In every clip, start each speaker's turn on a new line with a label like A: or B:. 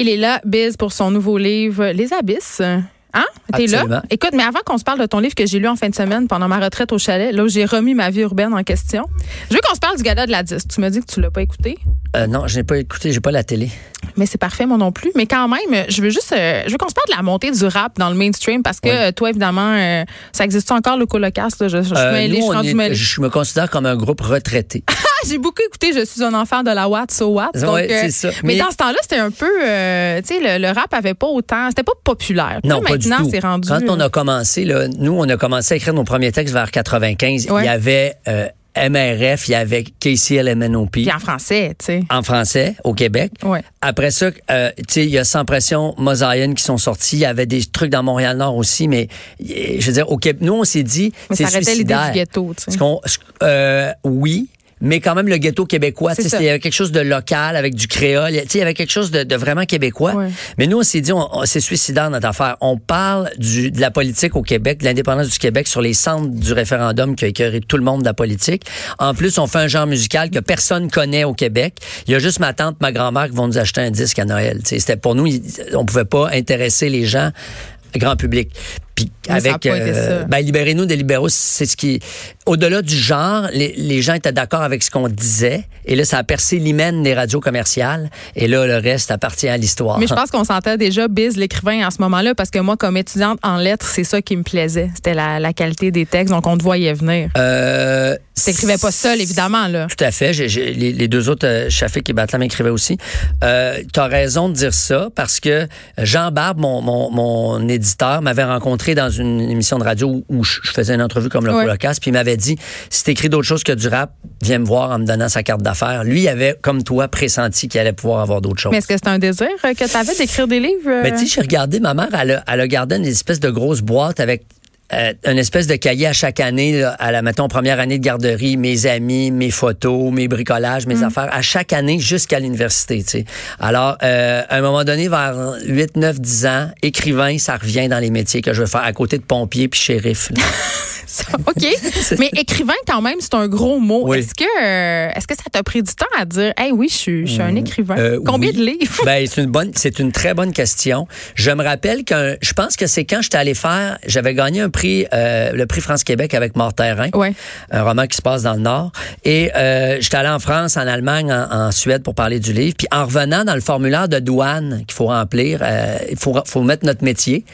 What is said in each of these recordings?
A: Il est là, Biz, pour son nouveau livre Les Abysses. Hein? T'es là? Écoute, mais avant qu'on se parle de ton livre que j'ai lu en fin de semaine pendant ma retraite au chalet, là où j'ai remis ma vie urbaine en question, je veux qu'on se parle du gala de la disque. Tu me dis que tu l'as pas écouté?
B: Euh, non, je n'ai pas écouté, j'ai pas la télé.
A: Mais c'est parfait, moi non plus. Mais quand même, je veux juste, euh, je veux qu'on se parle de la montée du rap dans le mainstream parce que euh, toi, évidemment, ça existe encore le colocast? Je, je, je,
B: nous, je, je me considère comme un groupe retraité.
A: j'ai beaucoup écouté Je suis un enfant de la Watt, so what.
B: Donc, ça.
A: Mais, dans ce temps-là, c'était un peu, tu sais, le, rap avait pas autant, c'était pas populaire.
B: Non, pas maintenant, c'est rendu. Quand on a commencé, là, nous, on a commencé à écrire nos premiers textes vers 95. Il y avait MRF, il y avait KCLMNOP.
A: Puis en français, tu sais.
B: En français, au Québec.
A: Ouais.
B: Après ça, euh, tu sais, il y a Sans Pression, Mosaïen qui sont sortis. Il y avait des trucs dans Montréal-Nord aussi, mais je veux dire, au Québec, nous, on s'est dit, c'est suicidaire.
A: l'idée du ghetto, tu sais.
B: Euh, oui, mais quand même le ghetto québécois. Il y avait quelque chose de local avec du créole. Il y avait quelque chose de, vraiment québécois. Mais nous, on s'est dit, on, c'est suicidaire notre affaire. On parle du, de la politique au Québec, de l'indépendance du Québec sur les centres du référendum qui a écœuré tout le monde de la politique. En plus, on fait un genre musical que personne connaît au Québec. Il y a juste ma tante, ma grand-mère qui vont nous acheter un disque à Noël. C'était pour nous, on pouvait pas intéresser les gens grand public. Puis avec euh, ben, libérez-nous des libéraux, c'est ce qui au-delà du genre, les, les gens étaient d'accord avec ce qu'on disait et là ça a percé l'hymen des radios commerciales et là le reste appartient à l'histoire.
A: Mais je pense qu'on sentait déjà Biz l'écrivain en ce moment-là parce que moi comme étudiante en lettres, c'est ça qui me plaisait, c'était la, la, qualité des textes donc on te voyait venir.
B: Euh
A: T'écrivais pas seul évidemment là.
B: Tout à fait, les, les, deux autres euh, Chafik et Batlam écrivaient aussi. Euh, tu as raison de dire ça parce que Jean Barbe mon, mon, mon éditeur m'avait rencontré dans une émission de radio où je faisais une entrevue comme le ouais. puis il m'avait dit si t'écris d'autres choses que du rap, viens me voir en me donnant sa carte d'affaires. Lui, il avait, comme toi, pressenti qu'il allait pouvoir avoir d'autres choses.
A: Mais est-ce que c'est un désir euh, que tu avais d'écrire des livres? Mais
B: ben, tu sais, j'ai regardé, ma mère, elle a, elle a gardé une espèce de grosse boîte avec euh, une espèce de cahier à chaque année, à la, mettons, première année de garderie, mes amis, mes photos, mes bricolages, mes mm. affaires, à chaque année jusqu'à l'université, tu sais. Alors, euh, à un moment donné, vers 8, 9, 10 ans, écrivain, ça revient dans les métiers que je veux faire, à côté de pompier puis shérif.
A: OK. Mais écrivain, quand même, c'est un gros mot. Est-ce que, euh, est-ce que ça t'a pris du temps à dire, hey, oui, je suis, je suis un mm. écrivain? Euh, Combien de livres?
B: ben, c'est une bonne, c'est une très bonne question. Je me rappelle que, je pense que c'est quand j'étais allé faire, j'avais gagné un prix, euh, le prix France-Québec avec Mort-Terrain.
A: Ouais.
B: Un roman qui se passe dans le Nord. Et, euh, j'étais allé en France, en Allemagne, en, Suède pour parler du livre. Puis en revenant dans le formulaire de douane qu'il faut remplir, euh, il faut, faut mettre notre métier.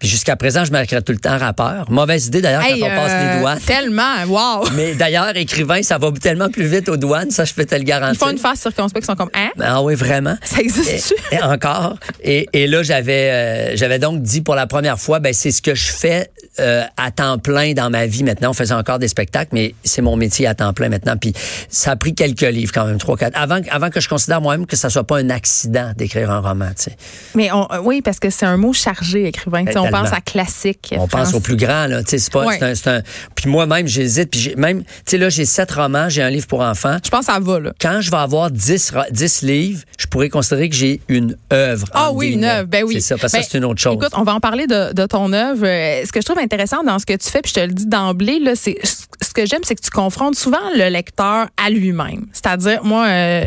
B: Puis jusqu'à présent, je m'écris tout le temps rappeur. Mauvaise idée d'ailleurs quand on passe les douanes.
A: Tellement, wow.
B: Mais d'ailleurs, écrivain, ça va tellement plus vite aux douanes, ça je peux te le garantir.
A: Ils font une phase circonspecte, ils sont comme hein?
B: Ah oui, vraiment.
A: Ça existe
B: et, et encore. Et, et là, j'avais euh, j'avais donc dit pour la première fois, ben c'est ce que je fais euh, à temps plein dans ma vie maintenant. On faisait encore des spectacles, mais c'est mon métier à temps plein maintenant. Puis ça a pris quelques livres quand même, trois, quatre. Avant, avant que je considère moi-même que ça soit pas un accident d'écrire un roman, tu sais.
A: Mais on, oui, parce que c'est un mot chargé, écrivain. on pense à classique.
B: On pense au plus grand, là. Tu sais, c'est pas, c'est un, Puis moi-même, j'hésite. Puis même, tu sais, là, j'ai sept romans, j'ai un livre pour enfants.
A: Je pense que ça va, là.
B: Quand je vais avoir dix, dix livres, je pourrais considérer que j'ai une œuvre.
A: Ah oui, une œuvre. Ben oui.
B: C'est ça, parce que ben, c'est une autre chose.
A: Écoute, on va en parler de, de ton œuvre. Euh, ce que je trouve intéressant dans ce que tu fais, puis je te le dis d'emblée, c'est ce que j'aime, c'est que tu confrontes souvent le lecteur à lui-même. C'est-à-dire, moi, euh,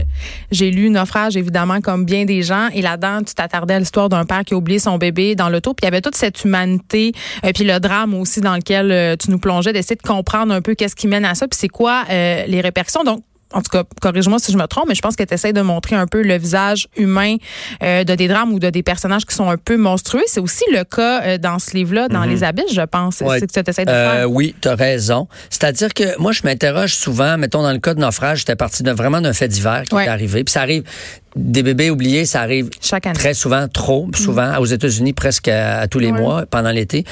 A: j'ai lu Naufrage, évidemment, comme bien des gens, et là-dedans, tu t'attardais à l'histoire d'un père qui a oublié son bébé dans l'auto, puis il y avait toute cette humanité, euh, puis le drame aussi dans lequel euh, tu nous plongeais, d'essayer de comprendre un peu qu'est-ce qui mène à ça, puis c'est quoi les répercussions. En tout cas, corrige-moi si je me trompe, mais je pense que tu essaies de montrer un peu le visage humain euh, de des drames ou de des personnages qui sont un peu monstrueux. C'est aussi le cas euh, dans ce livre-là, dans mhm. Les Abysses, je pense. C'est ce que tu essaies de
B: euh,
A: faire.
B: Oui, tu as raison. C'est-à-dire que moi, je m'interroge souvent, mettons, dans le cas de naufrage, j'étais parti de, vraiment d'un fait divers qui est arrivé. Puis ça arrive des bébés oubliés, ça arrive très souvent, trop mm. souvent, aux États-Unis presque à, tous les mois pendant l'été.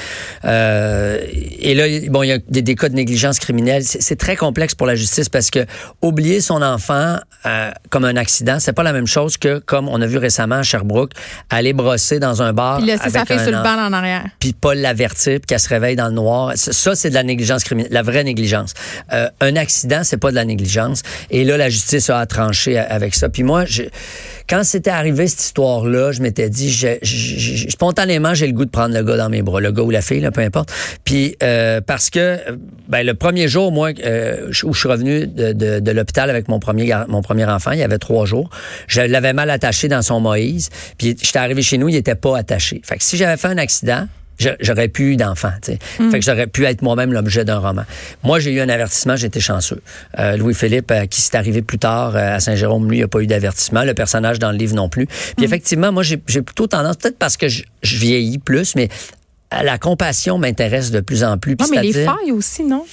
B: Euh, et là, bon, il y a des, des cas de négligence criminelle. C'est très complexe pour la justice parce que oublier son enfant euh, comme un accident, c'est pas la même chose que comme on a vu récemment à Sherbrooke, aller brosser dans un bar.
A: Puis laisser sa fille sur le banc en arrière.
B: Puis pas l'avertir, puis qu'elle se réveille dans le noir. Ça, c'est de la négligence criminelle, la vraie négligence. Euh, un accident, c'est pas de la négligence. Et là, la justice a tranché avec ça. Puis moi, je quand c'était arrivé cette histoire-là, je m'étais dit, spontanément, j'ai le goût de prendre le gars dans mes bras, le gars ou la fille, là, peu importe. Puis euh, parce que ben, le premier jour, moi, euh, où je suis revenu de l'hôpital avec mon premier mon premier enfant, il y avait trois jours, je l'avais mal attaché dans son Moïse. Puis j'étais arrivé chez nous, il était pas attaché. Fait que si j'avais fait un accident, j'aurais pu eu d'enfant. Mm. Fait que j'aurais pu être moi-même l'objet d'un roman. Moi, j'ai eu un avertissement, j'étais chanceux. Euh, Louis-Philippe, euh, qui s'est arrivé plus tard euh, à Saint-Jérôme, lui, il n'a pas eu d'avertissement. Le personnage dans le livre non plus. Puis mm. effectivement, moi, j'ai plutôt tendance, peut-être parce que je, je vieillis plus, mais la compassion m'intéresse de plus en plus.
A: Non, mais les failles aussi, non?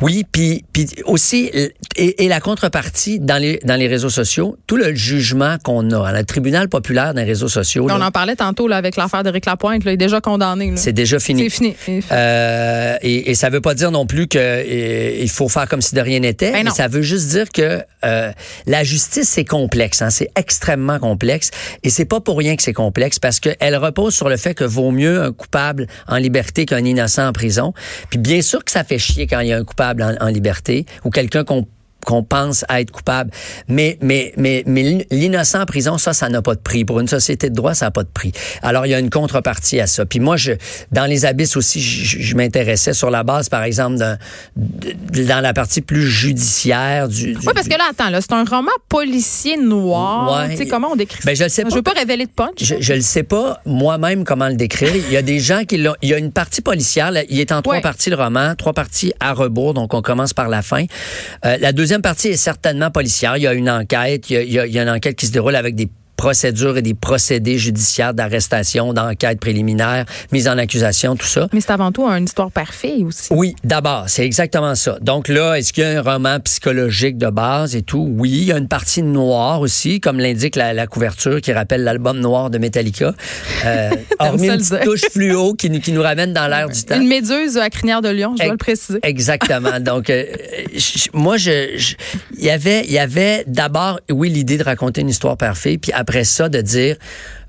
B: Oui, puis, puis aussi, et, la contrepartie dans les, dans les réseaux sociaux, tout le jugement qu'on a le tribunal populaire dans les réseaux sociaux.
A: On en parlait tantôt là, avec l'affaire d'Éric Lapointe, là, il est déjà condamné.
B: C'est déjà fini.
A: C'est fini.
B: Euh, et, et, ça veut pas dire non plus qu'il faut faire comme si de rien n'était, ben mais ça veut juste dire que euh, la justice, c'est complexe, hein, c'est extrêmement complexe, et c'est pas pour rien que c'est complexe, parce qu'elle repose sur le fait que vaut mieux un coupable en liberté qu'un innocent en prison. Puis bien sûr que ça fait chier quand il y a un coupable en, en liberté ou quelqu'un qu'on qu'on pense à être coupable. Mais, mais, mais, mais l'innocent en prison, ça, ça n'a pas de prix. Pour une société de droit, ça n'a pas de prix. Alors, il y a une contrepartie à ça. Puis moi, je, dans les abysses aussi, je, m'intéressais sur la base, par exemple, dans la partie plus judiciaire du.
A: oui, parce que là, attends, là, c'est un roman policier noir. Tu sais, comment on décrit
B: ben, je le sais pas.
A: Je veux pas révéler de punch.
B: Je, je le sais pas moi-même comment le décrire. Il y a des gens qui l'ont. Il y a une partie policière. il est en trois parties, le roman, trois parties à rebours. Donc, on commence par la fin. Euh, la deuxième deuxième partie est certainement policière. Il y a une enquête, il y il y a une enquête qui se déroule avec des procédures et des procédés judiciaires d'arrestation, d'enquête préliminaire, mise en accusation, tout ça.
A: Mais c'est avant tout une histoire parfaite aussi.
B: Oui, d'abord, c'est exactement ça. Donc là, est-ce qu'il y a un roman psychologique de base et tout? Oui, il y a une partie noire aussi, comme l'indique la, couverture qui rappelle l'album noir de Metallica. Euh, hormis une petite touche fluo qui, qui nous ramène dans l'air du temps.
A: Une méduse à crinière de lion, je dois le préciser.
B: Exactement. Donc, euh, moi, je, il y avait, il y avait d'abord, oui, l'idée de raconter une histoire parfaite, puis après, après ça de dire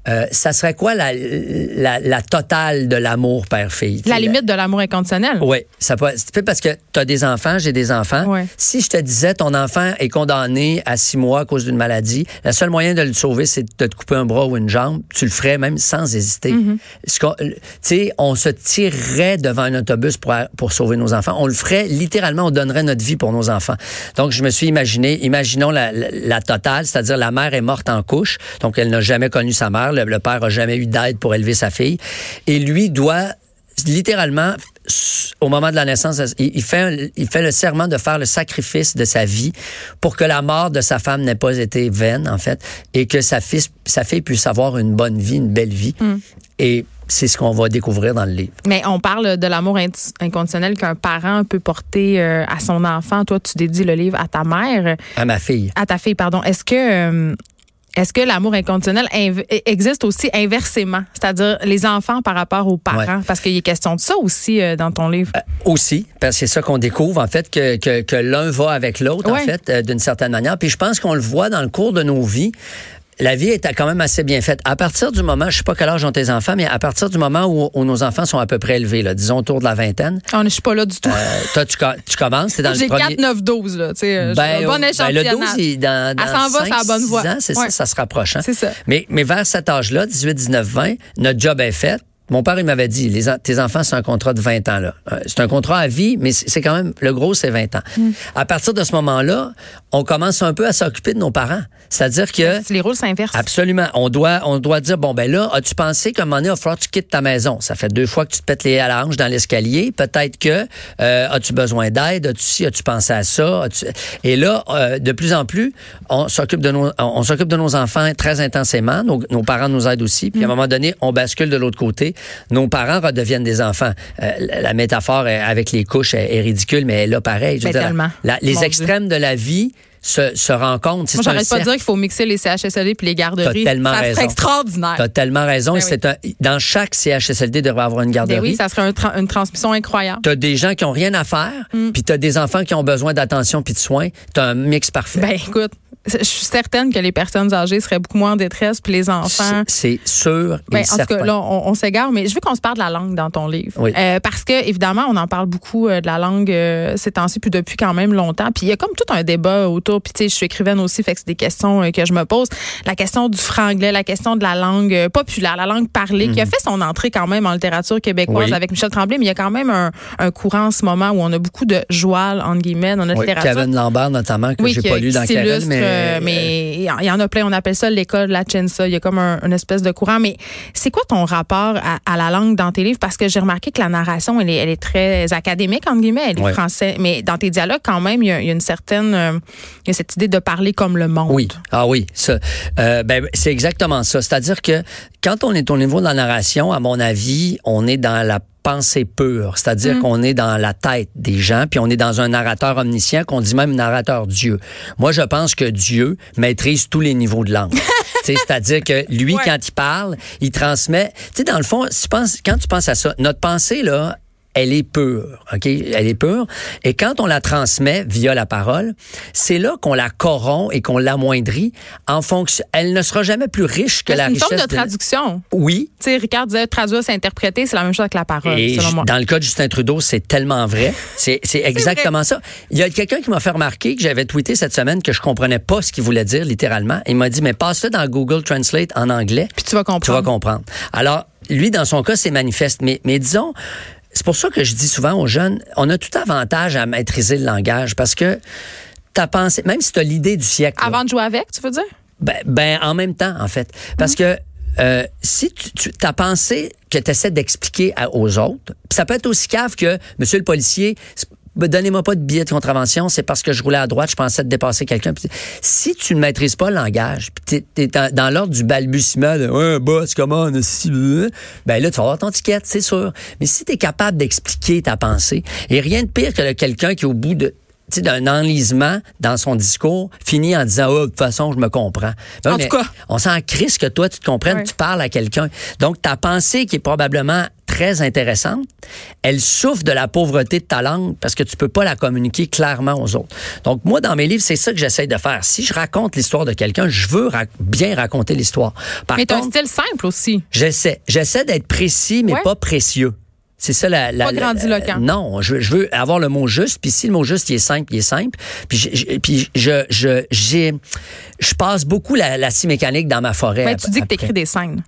B: euh, ça serait quoi la, la, totale de l'amour père-fille?
A: La limite de l'amour inconditionnel?
B: Oui. Ça peut, parce que tu as des enfants, j'ai des enfants. Si je te disais ton enfant est condamné à six mois à cause d'une maladie, le seul moyen de le sauver, c'est de te couper un bras ou une jambe, tu le ferais même sans hésiter. Mm-hmm. Tu sais, on se tirerait devant un autobus pour, pour sauver nos enfants. On le ferait littéralement, on donnerait notre vie pour nos enfants. Donc, je me suis imaginé, imaginons la, la totale, c'est-à-dire la mère est morte en couche, donc elle n'a jamais connu sa mère le, père a jamais eu d'aide pour élever sa fille. Et lui doit littéralement, au moment de la naissance, il fait, il fait le serment de faire le sacrifice de sa vie pour que la mort de sa femme n'ait pas été vaine, en fait, et que sa, fille, sa fille puisse avoir une bonne vie, une belle vie. Mm. Et c'est ce qu'on va découvrir dans le livre.
A: Mais on parle de l'amour inconditionnel qu'un parent peut porter euh, à son enfant. Toi, tu dédies le livre à ta mère.
B: À ma fille.
A: À ta fille, pardon. Est-ce que... Est-ce que l'amour inconditionnel existe aussi inversement, c'est-à-dire les enfants par rapport aux parents? Parce qu'il y a question de ça aussi euh, dans ton livre. Euh,
B: aussi, parce que c'est ça qu'on découvre, en fait, que, que, l'un va avec l'autre, en fait, euh, d'une certaine manière. Puis je pense qu'on le voit dans le cours de nos vies la vie est quand même assez bien faite. À partir du moment, je sais pas quel âge ont tes enfants, mais à partir du moment où, nos enfants sont à peu près élevés, là, disons autour de la vingtaine.
A: Ah, je suis pas là du tout.
B: Euh, toi, tu, tu commences, c'est dans
A: le
B: premier...
A: J'ai 4, 9, 12, là, tu sais. Euh, ben, bon ben,
B: le 12, il, dans, dans Elle s'en va, c'est la bonne voie. C'est ça, ça se rapproche. Hein?
A: C'est ça.
B: Mais, mais vers cet âge-là, 18, 19, 20, notre job est fait. Mon père, il m'avait dit, les, tes enfants, c'est un contrat de 20 ans. là. Euh, c'est un contrat à vie, mais c'est quand même, le gros, c'est 20 ans. Mm. À partir de ce moment-là, on commence un peu à s'occuper de nos parents. C'est-à-dire que...
A: Les rôles s'inversent.
B: Absolument. On doit, on doit dire, bon, ben là, as-tu pensé qu'à un moment donné, il va falloir que tu quittes ta maison? Ça fait deux fois que tu te pètes les à la hanche dans l'escalier. Peut-être que, euh, as-tu besoin d'aide? As-tu si, as-tu pensé à ça? Et là, euh, de plus en plus, on s'occupe de nos, on s'occupe de nos enfants très intensément. Nos, nos parents nous aident aussi. Puis à un mm. moment donné, on bascule de l'autre côté nos parents redeviennent des enfants. Euh, la, métaphore avec les couches est, ridicule, mais là pareil.
A: Je ben,
B: les extrêmes de la vie se, se rencontrent.
A: Moi, j'arrête pas de dire qu'il faut mixer les CHSLD puis les garderies.
B: T'as tellement
A: ça
B: raison.
A: extraordinaire.
B: T'as tellement raison. Ben c'est un, dans chaque CHSLD, il devrait avoir une garderie. Ben
A: oui, ça serait une transmission incroyable.
B: T'as des gens qui ont rien à faire, mm. puis t'as des enfants qui ont besoin d'attention puis de soins. T'as un mix parfait.
A: Ben écoute, je suis certaine que les personnes âgées seraient beaucoup moins en détresse, puis les enfants.
B: C'est sûr.
A: Ben, en tout cas, là, on, s'égare, mais je veux qu'on se parle de la langue dans ton livre.
B: Oui.
A: Euh, parce que, évidemment, on en parle beaucoup euh, de la langue euh, ces temps-ci, puis depuis quand même longtemps. Puis il y a comme tout un débat autour. Puis tu sais, je suis écrivaine aussi, fait que c'est des questions euh, que je me pose. La question du franglais, la question de la langue populaire, la langue parlée, qui a mhm. fait son entrée quand même en littérature québécoise avec Michel Tremblay, mais il y a quand même un, un, courant en ce moment où on a beaucoup de joual, entre guillemets, dans notre oui, littérature.
B: Kevin Lambert, notamment, que j'ai pas lu dans Karen,
A: mais... mais il y en a plein. On appelle ça l'école de la Chensa. Il y a comme un, une espèce de courant. Mais c'est quoi ton rapport à, la langue dans tes livres? Parce que j'ai remarqué que la narration, elle est, elle est très académique, entre guillemets. Elle est français. Mais dans tes dialogues, quand même, il y a, une certaine... Euh, y a cette idée de parler comme le monde.
B: Oui. Ah oui. Ça, euh, ben, c'est exactement ça. C'est-à-dire que quand on est au niveau de la narration, à mon avis, on est dans la pensée pure, c'est-à-dire mm. qu'on est dans la tête des gens, puis on est dans un narrateur omniscient qu'on dit même narrateur Dieu. Moi, je pense que Dieu maîtrise tous les niveaux de langue. c'est-à-dire que lui, quand il parle, il transmet. Tu sais, dans le fond, tu penses, quand tu penses à ça, notre pensée là, elle est pure, ok? Elle est pure. Et quand on la transmet via la parole, c'est là qu'on la corrompt et qu'on l'amoindrit en fonction. Elle ne sera jamais plus riche que la richesse.
A: C'est une forme de traduction.
B: Oui.
A: Tu sais, Ricard disait traduire, c'est interpréter, c'est la même chose avec la parole.
B: Et
A: selon moi.
B: dans le cas de Justin Trudeau, c'est tellement vrai. C'est exactement ça. Il y a quelqu'un qui m'a fait remarquer que j'avais tweeté cette semaine que je comprenais pas ce qu'il voulait dire littéralement. Il m'a dit mais passe-le dans Google Translate en anglais.
A: Puis tu vas comprendre.
B: Tu vas comprendre. Alors lui, dans son cas, c'est manifeste. Mais, mais disons, c'est pour ça que je dis souvent aux jeunes, on a tout avantage à maîtriser le langage parce que ta pensée, même si tu as l'idée du siècle.
A: Avant de jouer avec, tu veux dire?
B: Ben, ben en même temps, en fait. Parce que euh, si tu, tu ta pensée que tu essaies d'expliquer aux autres, ça peut être aussi cave que, monsieur le policier, donnez-moi pas de billet de contravention, c'est parce que je roulais à droite, je pensais te dépasser quelqu'un. Si tu ne maîtrises pas le langage, puis tu es, dans, l'ordre du balbutiement de un boss, comment on si ben là, tu vas avoir ton ticket, c'est sûr. Mais si tu es capable d'expliquer ta pensée, et rien de pire que quelqu'un qui, au bout de d'un enlisement dans son discours, finit en disant oh, de toute façon, je me comprends.
A: en tout cas,
B: on s'en crise que toi tu te comprennes, tu parles à quelqu'un. Donc ta pensée qui est probablement très intéressante, elle souffre de la pauvreté de ta langue parce que tu peux pas la communiquer clairement aux autres. Donc moi dans mes livres, c'est ça que j'essaie de faire. Si je raconte l'histoire de quelqu'un, je veux bien raconter l'histoire.
A: Mais tu as un style simple aussi.
B: J'essaie, j'essaie d'être précis mais pas précieux. C'est ça la, la,
A: Pas grandiloquent.
B: non, je, je, veux avoir le mot juste. Puis si le mot juste il est simple, il est simple. Puis je, puis je, je, je passe beaucoup la, la scie mécanique dans ma forêt.
A: Ben, tu dis que tu écris des scènes.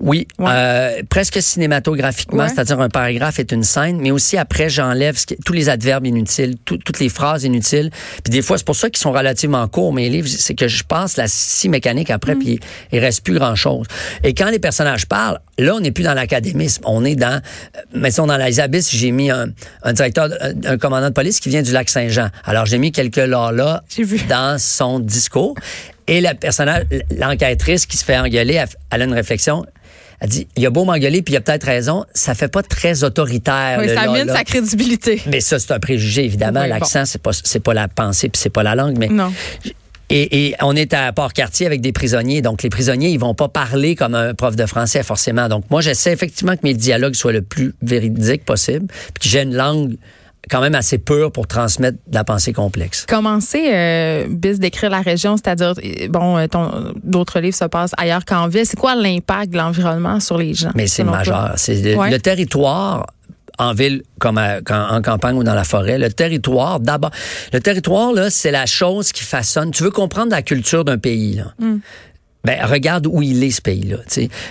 B: Oui, euh, presque cinématographiquement, c'est-à-dire un paragraphe est une scène, mais aussi après j'enlève tous les adverbes inutiles, toutes les phrases inutiles. Puis des fois c'est pour ça qu'ils sont relativement courts mes livres, c'est que je passe la scie mécanique après, mm. puis il reste plus grand chose. Et quand les personnages parlent, là on n'est plus dans l'académisme, on est dans, euh, mettons dans les abysses, j'ai mis un, directeur, un, commandant de police qui vient du lac Saint-Jean. Alors j'ai mis quelques là là dans son discours. Et la personnage, l'enquêtrice qui se fait engueuler, elle a une réflexion elle dit, il y a beau m'engueuler, puis il y a peut-être raison, ça fait pas très autoritaire.
A: Oui, ça mine sa crédibilité.
B: Mais ça, c'est un préjugé, évidemment. L'accent, c'est pas, c'est pas la pensée, puis c'est pas la langue, mais.
A: Non.
B: Et, et, on est à Port-Cartier avec des prisonniers. Donc, les prisonniers, ils vont pas parler comme un prof de français, forcément. Donc, moi, j'essaie effectivement que mes dialogues soient le plus véridiques possible, puis que j'ai une langue quand même assez pur pour transmettre de la pensée complexe.
A: Commencer, euh, bis d'écrire la région, c'est-à-dire, bon, euh, d'autres livres se passent ailleurs qu'en ville. C'est quoi l'impact de l'environnement sur les gens?
B: Mais c'est majeur. C'est le, territoire en ville comme en campagne ou dans la forêt. Le territoire, d'abord, le territoire là, c'est la chose qui façonne. Tu veux comprendre la culture d'un pays là. Hmm. Ben, regarde où il est, ce pays-là.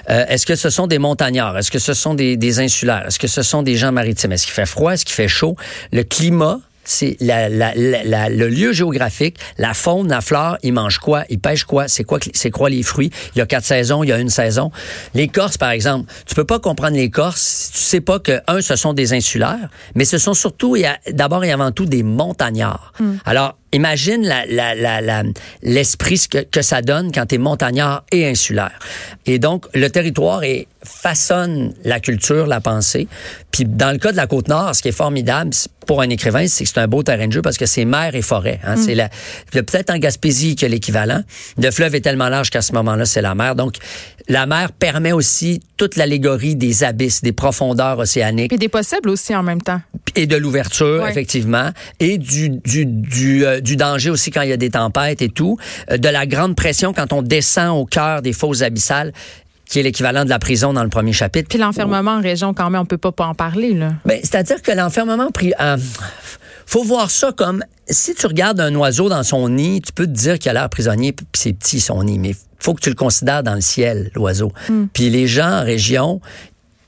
B: Euh, est-ce que ce sont des montagnards? Est-ce que ce sont des, des insulaires? Est-ce que ce sont des gens maritimes? Est-ce qu'il fait froid? Est-ce qu'il fait chaud? Le climat, c'est la, la, la, le lieu géographique, la faune, la flore, ils mangent quoi, ils pêchent quoi, c'est quoi, c'est quoi les fruits? Il y a quatre saisons, il y a une saison. Les Corses, par exemple, tu peux pas comprendre les Corses si tu sais pas que un, ce sont des insulaires, mais ce sont surtout, d'abord et avant tout, des montagnards. Hmm. Alors Imagine l'esprit la, la, que, que, ça donne quand tu es montagnard et insulaire. Et donc, le territoire est, façonne la culture, la pensée. Puis dans le cas de la Côte-Nord, ce qui est formidable pour un écrivain, c'est que c'est un beau terrain de jeu parce que c'est mer et forêt. Hein. Mm. C'est la, peut-être en Gaspésie que l'équivalent. Le fleuve est tellement large qu'à ce moment-là, c'est la mer. Donc, la mer permet aussi toute l'allégorie des abysses, des profondeurs océaniques.
A: Et des possibles aussi en même temps.
B: Et de l'ouverture, effectivement. Et du, du, du, euh, du, danger aussi quand il y a des tempêtes et tout. Euh, de la grande pression quand on descend au cœur des fosses abyssales qui est l'équivalent de la prison dans le premier chapitre.
A: Puis l'enfermement en région, quand même, on peut pas, pas en parler, là.
B: Ben, c'est-à-dire que l'enfermement, euh, faut voir ça comme, si tu regardes un oiseau dans son nid, tu peux te dire qu'il a l'air prisonnier, puis c'est petit son nid, mais faut que tu le considères dans le ciel, l'oiseau. Hmm. Puis les gens en région,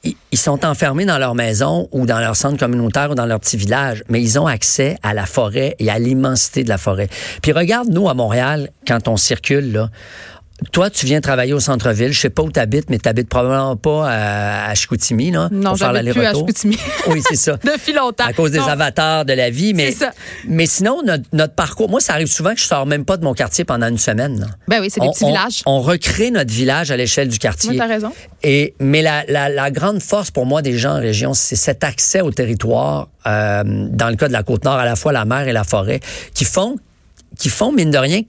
B: ils sont enfermés dans leur maison ou dans leur centre communautaire ou dans leur petit village, mais ils ont accès à la forêt et à l'immensité de la forêt. Puis regarde, nous, à Montréal, quand on circule, là, toi, tu viens travailler au centre-ville. Je sais pas où tu habites, mais tu habites probablement pas à, Chicoutimi, là.
A: Non, j'habite plus à Chicoutimi.
B: oui, c'est ça.
A: Depuis longtemps.
B: À cause des avatars de la vie. Mais, ça. mais sinon, notre, parcours, moi, ça arrive souvent que je sors même pas de mon quartier pendant une semaine.
A: Ben oui, c'est des petits villages.
B: On recrée notre village à l'échelle du quartier.
A: Tu as raison.
B: Et, mais la, la, grande force pour moi des gens en région, c'est cet accès au territoire, euh, dans le cas de la Côte-Nord, à la fois la mer et la forêt, qui font, qui font, mine de rien,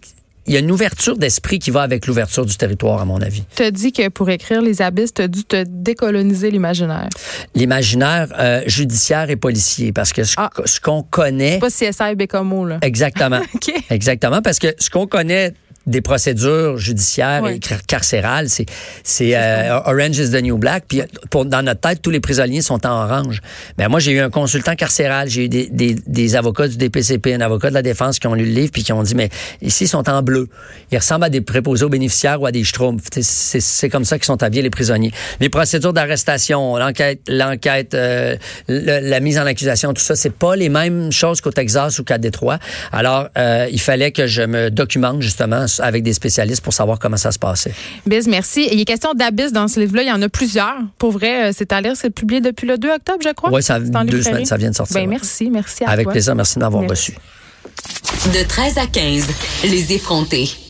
B: il y a une ouverture d'esprit qui va avec l'ouverture du territoire, à mon avis.
A: Tu as dit que pour écrire Les Abysses, tu as dû te décoloniser l'imaginaire.
B: L'imaginaire euh, judiciaire et policier, parce que ce, ah. qu'on connaît...
A: C'est pas CSI Bécomo, là.
B: Exactement. Exactement, parce que ce qu'on connaît des procédures judiciaires et carcérales. C'est c'est euh, Orange is the New Black. Puis pour, dans notre tête, tous les prisonniers sont en orange. Ben moi, j'ai eu un consultant carcéral, j'ai eu des, des, des, avocats du DPCP, un avocat de la défense qui ont lu le livre puis qui ont dit mais ici ils sont en bleu. Ils ressemblent à des préposés aux bénéficiaires ou à des schtroumpfs. C'est comme ça qu'ils sont habillés les prisonniers. Les procédures d'arrestation, l'enquête, l'enquête, euh, la mise en accusation, tout ça, c'est pas les mêmes choses qu'au Texas ou qu'à Détroit. Alors euh, il fallait que je me documente justement avec des spécialistes pour savoir comment ça se passait.
A: Biz, merci. il y a question d'abysse dans ce livre-là. Il y en a plusieurs. Pour vrai, euh, c'est à lire. C'est publié depuis le 2 octobre, je crois.
B: Oui, ça deux semaines, ça vient de sortir.
A: Ben, merci, merci à
B: avec plaisir, merci de m'avoir reçu.
C: De 13 à 15, les effrontés.